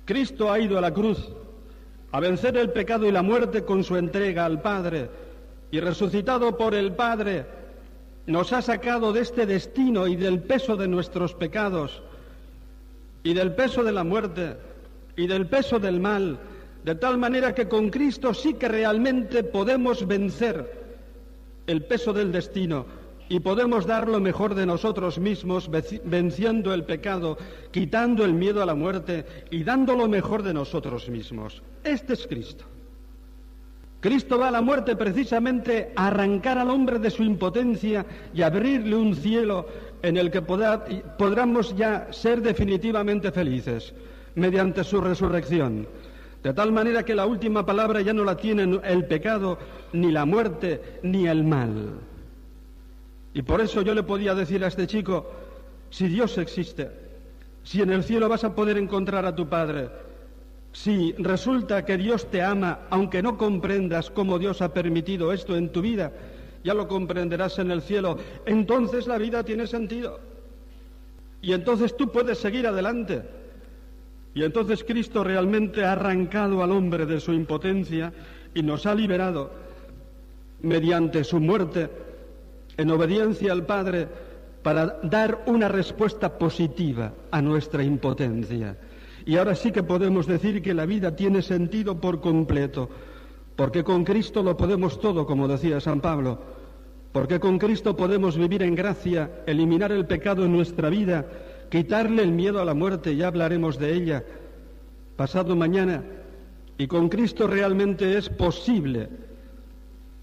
Cristo ha ido a la cruz a vencer el pecado y la muerte con su entrega al Padre y resucitado por el Padre nos ha sacado de este destino y del peso de nuestros pecados y del peso de la muerte y del peso del mal de tal manera que con Cristo sí que realmente podemos vencer el peso del destino y podemos dar lo mejor de nosotros mismos venciendo el pecado, quitando el miedo a la muerte y dando lo mejor de nosotros mismos. Este es Cristo. Cristo va a la muerte precisamente a arrancar al hombre de su impotencia y abrirle un cielo en el que podamos ya ser definitivamente felices. mediante su resurrección. De tal manera que la última palabra ya no la tienen el pecado, ni la muerte, ni el mal. Y por eso yo le podía decir a este chico, si Dios existe, si en el cielo vas a poder encontrar a tu Padre, si resulta que Dios te ama, aunque no comprendas cómo Dios ha permitido esto en tu vida, ya lo comprenderás en el cielo, entonces la vida tiene sentido. Y entonces tú puedes seguir adelante. Y entonces Cristo realmente ha arrancado al hombre de su impotencia y nos ha liberado mediante su muerte en obediencia al Padre para dar una respuesta positiva a nuestra impotencia. Y ahora sí que podemos decir que la vida tiene sentido por completo, porque con Cristo lo podemos todo, como decía San Pablo, porque con Cristo podemos vivir en gracia, eliminar el pecado en nuestra vida, quitarle el miedo a la muerte, ya hablaremos de ella pasado mañana, y con Cristo realmente es posible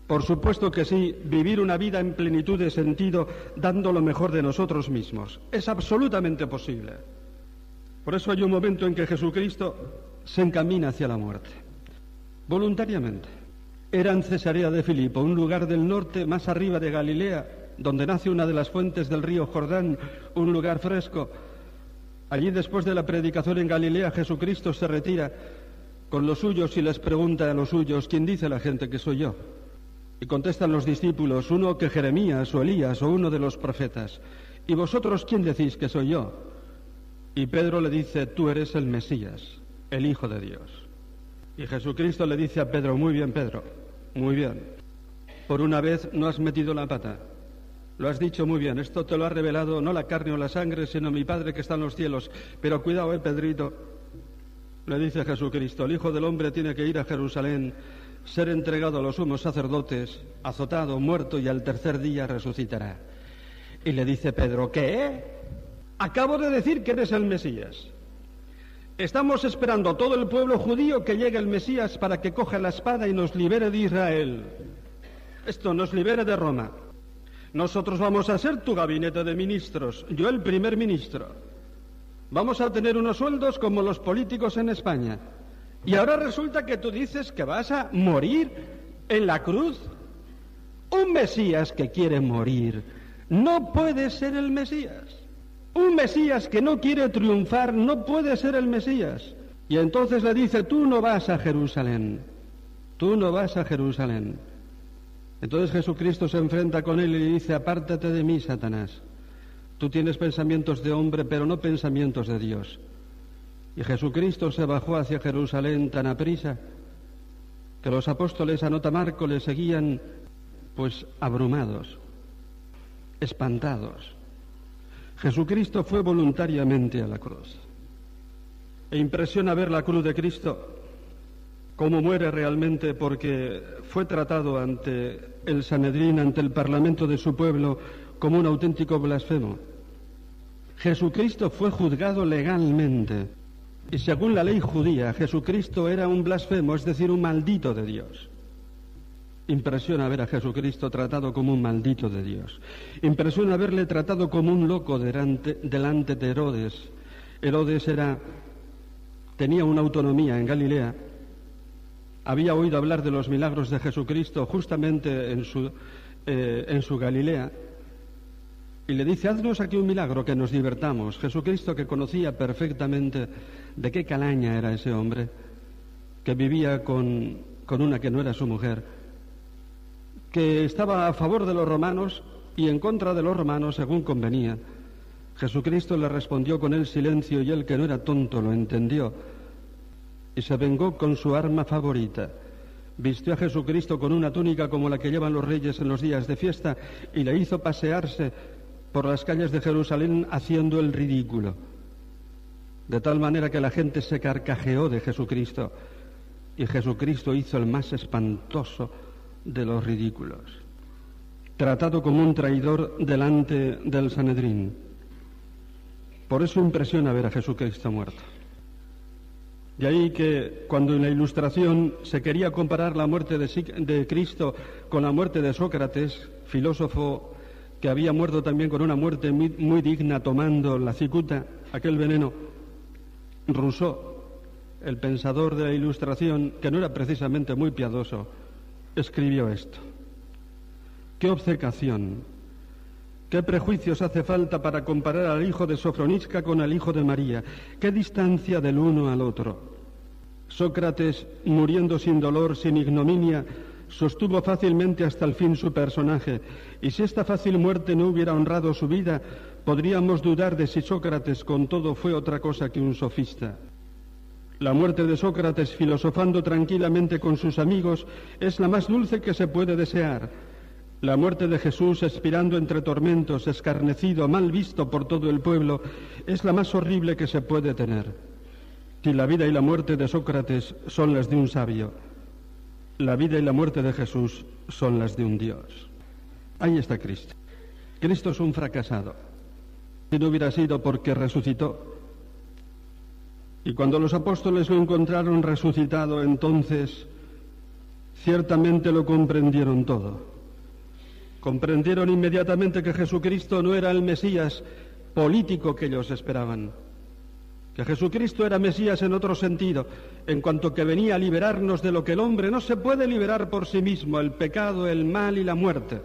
por supuesto que sí, vivir una vida en plenitud de sentido, dando lo mejor de nosotros mismos. Es absolutamente posible. Por eso hay un momento en que Jesucristo se encamina hacia la muerte, voluntariamente. Era en Cesarea de Filipo, un lugar del norte más arriba de Galilea, donde nace una de las fuentes del río Jordán, un lugar fresco. Allí después de la predicación en Galilea, Jesucristo se retira con los suyos y les pregunta a los suyos, ¿quién dice la gente que soy yo? Y contestan los discípulos, uno que Jeremías o Elías o uno de los profetas. ¿Y vosotros quién decís que soy yo? Y Pedro le dice, tú eres el Mesías, el Hijo de Dios. Y Jesucristo le dice a Pedro, muy bien Pedro, muy bien. Por una vez no has metido la pata. Lo has dicho muy bien, esto te lo ha revelado no la carne o la sangre, sino mi Padre que está en los cielos. Pero cuidado, eh, Pedrito. Le dice Jesucristo, el Hijo del Hombre tiene que ir a Jerusalén ser entregado a los sumos sacerdotes, azotado, muerto y al tercer día resucitará. Y le dice Pedro, ¿qué? Acabo de decir que eres el Mesías. Estamos esperando todo el pueblo judío que llegue el Mesías para que coja la espada y nos libere de Israel. Esto nos libere de Roma. Nosotros vamos a ser tu gabinete de ministros, yo el primer ministro. Vamos a tener unos sueldos como los políticos en España. Y ahora resulta que tú dices que vas a morir en la cruz. Un Mesías que quiere morir no puede ser el Mesías. Un Mesías que no quiere triunfar no puede ser el Mesías. Y entonces le dice, tú no vas a Jerusalén. Tú no vas a Jerusalén. Entonces Jesucristo se enfrenta con él y le dice, apártate de mí, Satanás. Tú tienes pensamientos de hombre, pero no pensamientos de Dios. Y Jesucristo se bajó hacia Jerusalén tan aprisa que los apóstoles a nota Marco le seguían pues abrumados, espantados. Jesucristo fue voluntariamente a la cruz. E impresiona ver la cruz de Cristo, cómo muere realmente porque fue tratado ante el Sanedrín, ante el parlamento de su pueblo, como un auténtico blasfemo. Jesucristo fue juzgado legalmente y según la ley judía, Jesucristo era un blasfemo, es decir, un maldito de Dios. Impresiona ver a Jesucristo tratado como un maldito de Dios. Impresiona verle tratado como un loco delante, delante de Herodes. Herodes era, tenía una autonomía en Galilea. Había oído hablar de los milagros de Jesucristo justamente en su, eh, en su Galilea y le dice, haznos aquí un milagro, que nos divertamos. Jesucristo que conocía perfectamente de qué calaña era ese hombre, que vivía con, con una que no era su mujer, que estaba a favor de los romanos y en contra de los romanos según convenía. Jesucristo le respondió con el silencio y él que no era tonto lo entendió y se vengó con su arma favorita. Vistió a Jesucristo con una túnica como la que llevan los reyes en los días de fiesta y le hizo pasearse por las calles de Jerusalén haciendo el ridículo, de tal manera que la gente se carcajeó de Jesucristo y Jesucristo hizo el más espantoso de los ridículos, tratado como un traidor delante del Sanedrín. Por eso impresiona ver a Jesucristo muerto. De ahí que cuando en la ilustración se quería comparar la muerte de, Cristo con la muerte de Sócrates, filósofo que había muerto también con una muerte muy, digna tomando la cicuta, aquel veneno, Rousseau, el pensador de la Ilustración, que no era precisamente muy piadoso, escribió esto. ¿Qué obcecación? ¿Qué prejuicios hace falta para comparar al hijo de Sofronisca con el hijo de María? ¿Qué distancia del uno al otro? Sócrates, muriendo sin dolor, sin ignominia, sostuvo fácilmente hasta el fin su personaje, y si esta fácil muerte no hubiera honrado su vida, podríamos dudar de si Sócrates con todo fue otra cosa que un sofista. La muerte de Sócrates filosofando tranquilamente con sus amigos es la más dulce que se puede desear. La muerte de Jesús expirando entre tormentos, escarnecido, mal visto por todo el pueblo, es la más horrible que se puede tener. Si la vida y la muerte de Sócrates son las de un sabio, la vida y la muerte de Jesús son las de un Dios. Ahí está Cristo. Cristo es un fracasado. Si no hubiera sido porque resucitó, y cuando los apóstoles lo encontraron resucitado, entonces ciertamente lo comprendieron todo. Comprendieron inmediatamente que Jesucristo no era el Mesías político que ellos esperaban, que Jesucristo era Mesías en otro sentido, en cuanto que venía a liberarnos de lo que el hombre no se puede liberar por sí mismo, el pecado, el mal y la muerte.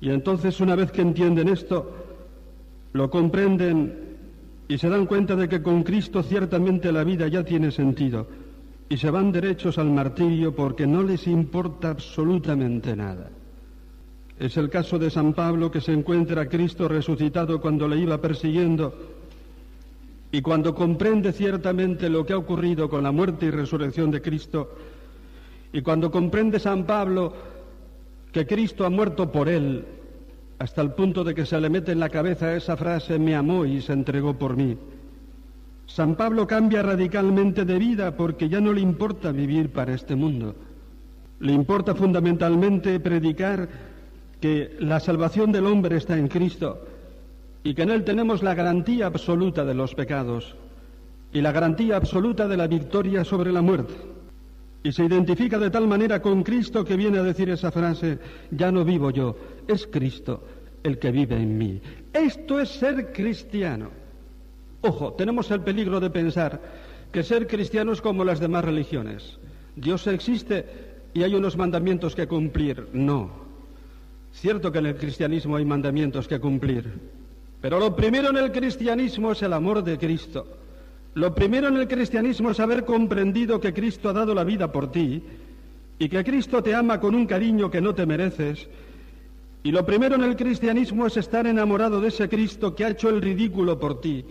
Y entonces una vez que entienden esto, lo comprenden y se dan cuenta de que con Cristo ciertamente la vida ya tiene sentido y se van derechos al martirio porque no les importa absolutamente nada. Es el caso de San Pablo que se encuentra a Cristo resucitado cuando le iba persiguiendo y cuando comprende ciertamente lo que ha ocurrido con la muerte y resurrección de Cristo y cuando comprende San Pablo que Cristo ha muerto por él hasta el punto de que se le mete en la cabeza esa frase, me amó y se entregó por mí. San Pablo cambia radicalmente de vida porque ya no le importa vivir para este mundo. Le importa fundamentalmente predicar que la salvación del hombre está en Cristo y que en Él tenemos la garantía absoluta de los pecados y la garantía absoluta de la victoria sobre la muerte. Y se identifica de tal manera con Cristo que viene a decir esa frase, ya no vivo yo, es Cristo el que vive en mí. Esto es ser cristiano. Ojo, tenemos el peligro de pensar que ser cristiano es como las demás religiones. Dios existe y hay unos mandamientos que cumplir. No. Cierto que en el cristianismo hay mandamientos que cumplir. Pero lo primero en el cristianismo es el amor de Cristo. Lo primero en el cristianismo es haber comprendido que Cristo ha dado la vida por ti y que Cristo te ama con un cariño que no te mereces. Y lo primero en el cristianismo es estar enamorado de ese Cristo que ha hecho el ridículo por ti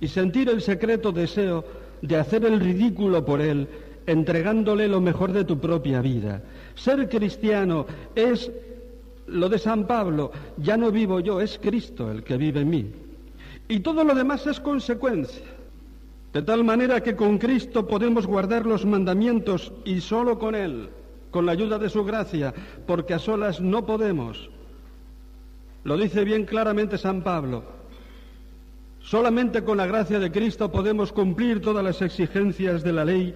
y sentir el secreto deseo de hacer el ridículo por Él, entregándole lo mejor de tu propia vida. Ser cristiano es lo de San Pablo, ya no vivo yo, es Cristo el que vive en mí. Y todo lo demás es consecuencia. De tal manera que con Cristo podemos guardar los mandamientos y solo con Él, con la ayuda de su gracia, porque a solas no podemos. Lo dice bien claramente San Pablo. Solamente con la gracia de Cristo podemos cumplir todas las exigencias de la ley,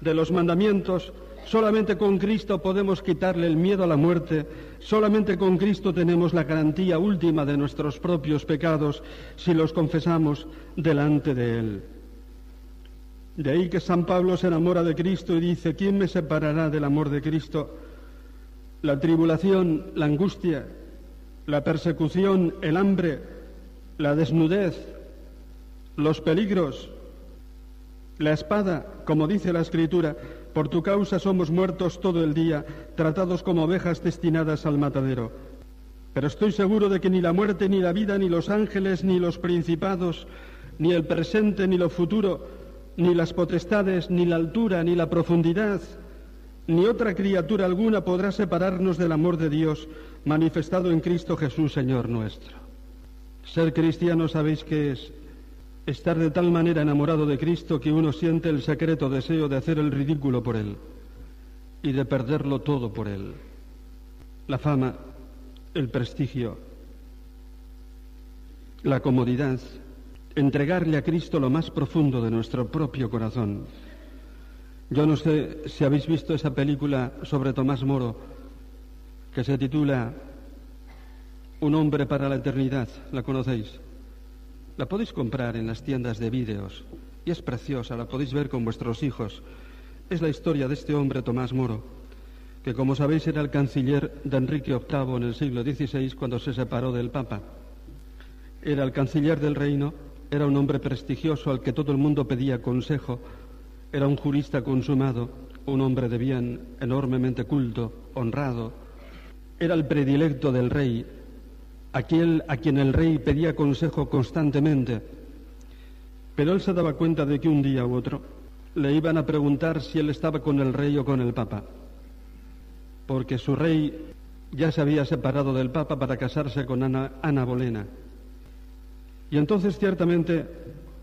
de los mandamientos. Solamente con Cristo podemos quitarle el miedo a la muerte. Solamente con Cristo tenemos la garantía última de nuestros propios pecados si los confesamos delante de Él. De ahí que San Pablo se enamora de Cristo y dice, ¿quién me separará del amor de Cristo? La tribulación, la angustia, la persecución, el hambre, la desnudez, los peligros, la espada, como dice la Escritura, por tu causa somos muertos todo el día, tratados como ovejas destinadas al matadero. Pero estoy seguro de que ni la muerte, ni la vida, ni los ángeles, ni los principados, ni el presente, ni lo futuro, ni las potestades, ni la altura, ni la profundidad, ni otra criatura alguna podrá separarnos del amor de Dios manifestado en Cristo Jesús, Señor nuestro. Ser cristiano sabéis que es estar de tal manera enamorado de Cristo que uno siente el secreto deseo de hacer el ridículo por Él y de perderlo todo por Él. La fama, el prestigio, la comodidad, entregarle a Cristo lo más profundo de nuestro propio corazón. Yo no sé si habéis visto esa película sobre Tomás Moro que se titula Un hombre para la eternidad, ¿la conocéis? La podéis comprar en las tiendas de vídeos y es preciosa, la podéis ver con vuestros hijos. Es la historia de este hombre Tomás Moro, que como sabéis era el canciller de Enrique VIII en el siglo XVI cuando se separó del Papa. Era el canciller del reino, era un hombre prestigioso al que todo el mundo pedía consejo, era un jurista consumado, un hombre de bien, enormemente culto, honrado. Era el predilecto del rey, aquel a quien el rey pedía consejo constantemente. Pero él se daba cuenta de que un día u otro le iban a preguntar si él estaba con el rey o con el papa, porque su rey ya se había separado del papa para casarse con Ana, Ana Bolena. Y entonces ciertamente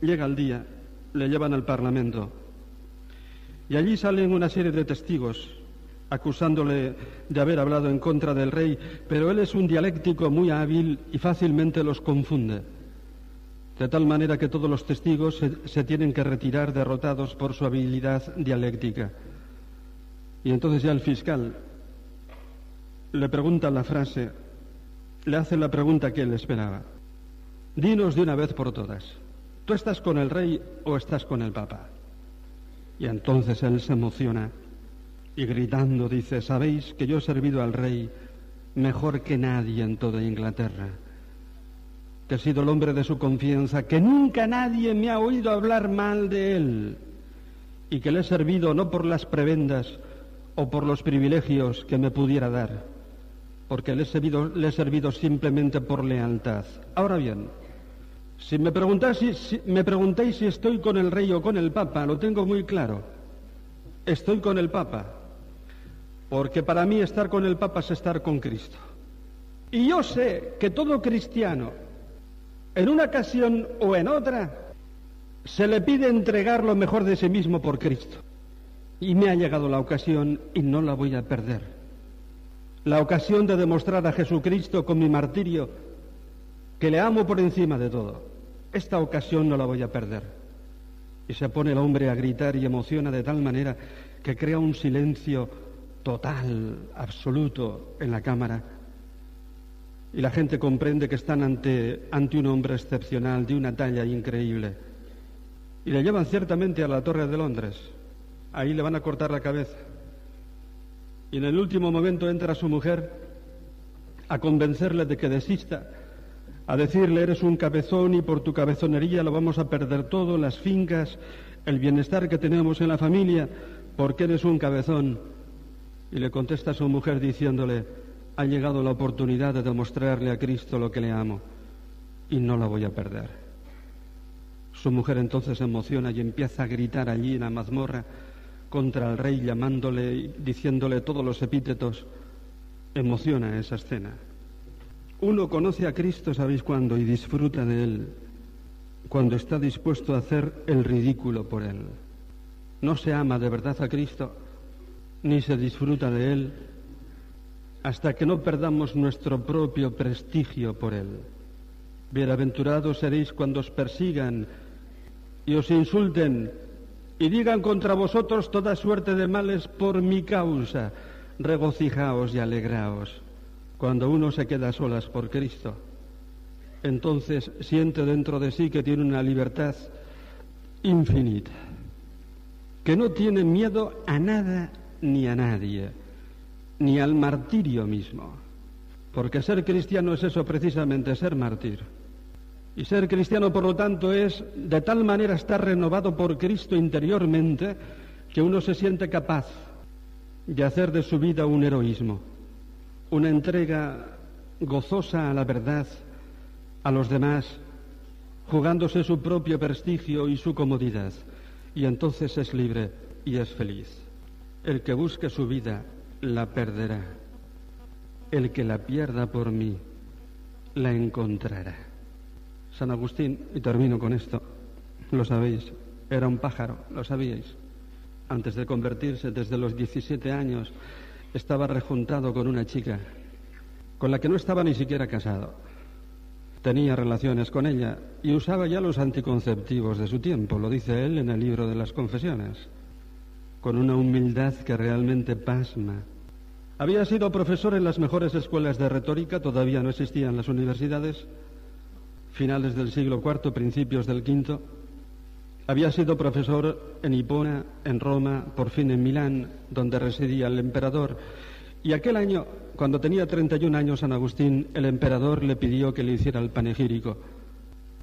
llega el día, le llevan al Parlamento y allí salen una serie de testigos acusándole de haber hablado en contra del rey, pero él es un dialéctico muy hábil y fácilmente los confunde, de tal manera que todos los testigos se, tienen que retirar derrotados por su habilidad dialéctica. Y entonces ya el fiscal le pregunta la frase, le hace la pregunta que él esperaba. Dinos de una vez por todas, ¿tú estás con el rey o estás con el papa? Y entonces él se emociona y gritando dice, ¿sabéis que yo he servido al rey mejor que nadie en toda Inglaterra? Que he sido el hombre de su confianza, que nunca nadie me ha oído hablar mal de él y que le he servido no por las prebendas o por los privilegios que me pudiera dar, porque le he servido, simplemente por lealtad. Ahora bien, si me, si, me preguntáis si estoy con el rey o con el papa, lo tengo muy claro. Estoy con el papa, porque para mí estar con el papa es estar con Cristo. Y yo sé que todo cristiano, en una ocasión o en otra, se le pide entregar lo mejor de sí mismo por Cristo. Y me ha llegado la ocasión y no la voy a perder. La ocasión de demostrar a Jesucristo con mi martirio que le amo por encima de todo. Esta ocasión no la voy a perder. Y se pone el hombre a gritar y emociona de tal manera que crea un silencio total, absoluto en la cámara. Y la gente comprende que están ante, ante un hombre excepcional, de una talla increíble. Y le llevan ciertamente a la Torre de Londres. Ahí le van a cortar la cabeza. Y en el último momento entra su mujer a convencerle de que desista a decirle eres un cabezón y por tu cabezonería lo vamos a perder todo, las fincas, el bienestar que tenemos en la familia, porque eres un cabezón. Y le contesta a su mujer diciéndole, ha llegado la oportunidad de demostrarle a Cristo lo que le amo y no la voy a perder. Su mujer entonces se emociona y empieza a gritar allí en la mazmorra contra el rey, llamándole, diciéndole todos los epítetos. Emociona esa escena. Uno conoce a Cristo, ¿sabéis cuándo? Y disfruta de Él cuando está dispuesto a hacer el ridículo por Él. No se ama de verdad a Cristo, ni se disfruta de Él, hasta que no perdamos nuestro propio prestigio por Él. Bienaventurados seréis cuando os persigan y os insulten y digan contra vosotros toda suerte de males por mi causa. Regocijaos y alegraos. Cuando uno se queda a solas por Cristo, entonces siente dentro de sí que tiene una libertad infinita, que no tiene miedo a nada ni a nadie, ni al martirio mismo, porque ser cristiano es eso precisamente, ser mártir. Y ser cristiano, por lo tanto, es de tal manera estar renovado por Cristo interiormente que uno se siente capaz de hacer de su vida un heroísmo una entrega gozosa a la verdad, a los demás, jugándose su propio prestigio y su comodidad, y entonces es libre y es feliz. El que busque su vida la perderá. El que la pierda por mí la encontrará. San Agustín, y termino con esto, lo sabéis, era un pájaro, lo sabíais. Antes de convertirse, desde los 17 años, estaba rejuntado con una chica con la que no estaba ni siquiera casado. Tenía relaciones con ella y usaba ya los anticonceptivos de su tiempo, lo dice él en el libro de las confesiones, con una humildad que realmente pasma. Había sido profesor en las mejores escuelas de retórica, todavía no existían las universidades, finales del siglo IV, principios del V. Había sido profesor en Hipona, en Roma, por fin en Milán, donde residía el emperador. Y aquel año, cuando tenía 31 años San Agustín, el emperador le pidió que le hiciera el panegírico.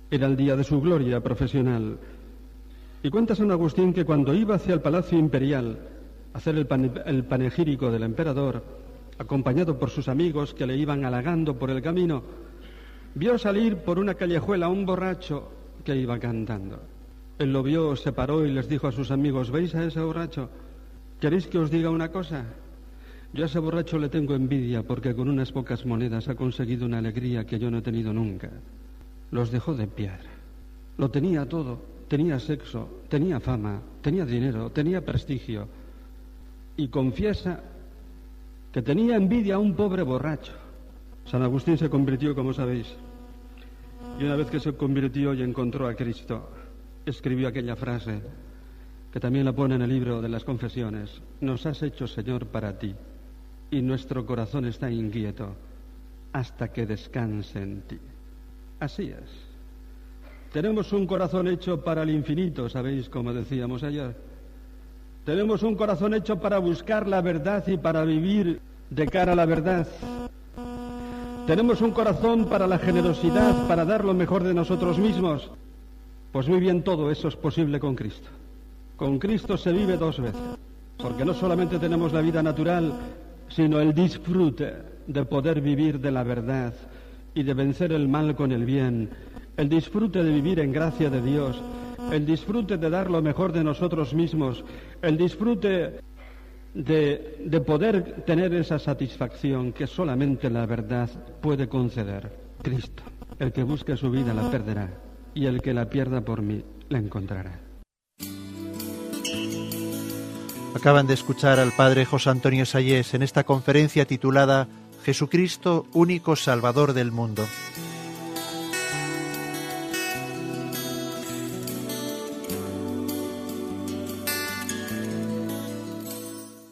Era el día de su gloria profesional. Y cuenta San Agustín que cuando iba hacia el Palacio Imperial a hacer el, panegírico del emperador, acompañado por sus amigos que le iban halagando por el camino, vio salir por una callejuela a un borracho que iba cantando. Él lo vio, se paró y les dijo a sus amigos, ¿veis a ese borracho? ¿Queréis que os diga una cosa? Yo a ese borracho le tengo envidia porque con unas pocas monedas ha conseguido una alegría que yo no he tenido nunca. Los dejó de piedra. Lo tenía todo. Tenía sexo, tenía fama, tenía dinero, tenía prestigio. Y confiesa que tenía envidia a un pobre borracho. San Agustín se convirtió, como sabéis. Y una vez que se convirtió y encontró a Cristo, escribió aquella frase que también la pone en el libro de las confesiones. Nos has hecho, Señor, para ti, y nuestro corazón está inquieto hasta que descanse en ti. Así es. Tenemos un corazón hecho para el infinito, ¿sabéis? Como decíamos ayer. Tenemos un corazón hecho para buscar la verdad y para vivir de cara a la verdad. Tenemos un corazón para la generosidad, para dar lo mejor de nosotros mismos. Pues muy bien, todo eso es posible con Cristo. Con Cristo se vive dos veces, porque no solamente tenemos la vida natural, sino el disfrute de poder vivir de la verdad y de vencer el mal con el bien, el disfrute de vivir en gracia de Dios, el disfrute de dar lo mejor de nosotros mismos, el disfrute de, de, poder tener esa satisfacción que solamente la verdad puede conceder. Cristo, el que busque su vida la perderá y el que la pierda por mí la encontrará. Acaban de escuchar al padre José Antonio Sayés en esta conferencia titulada Jesucristo, único Salvador del mundo.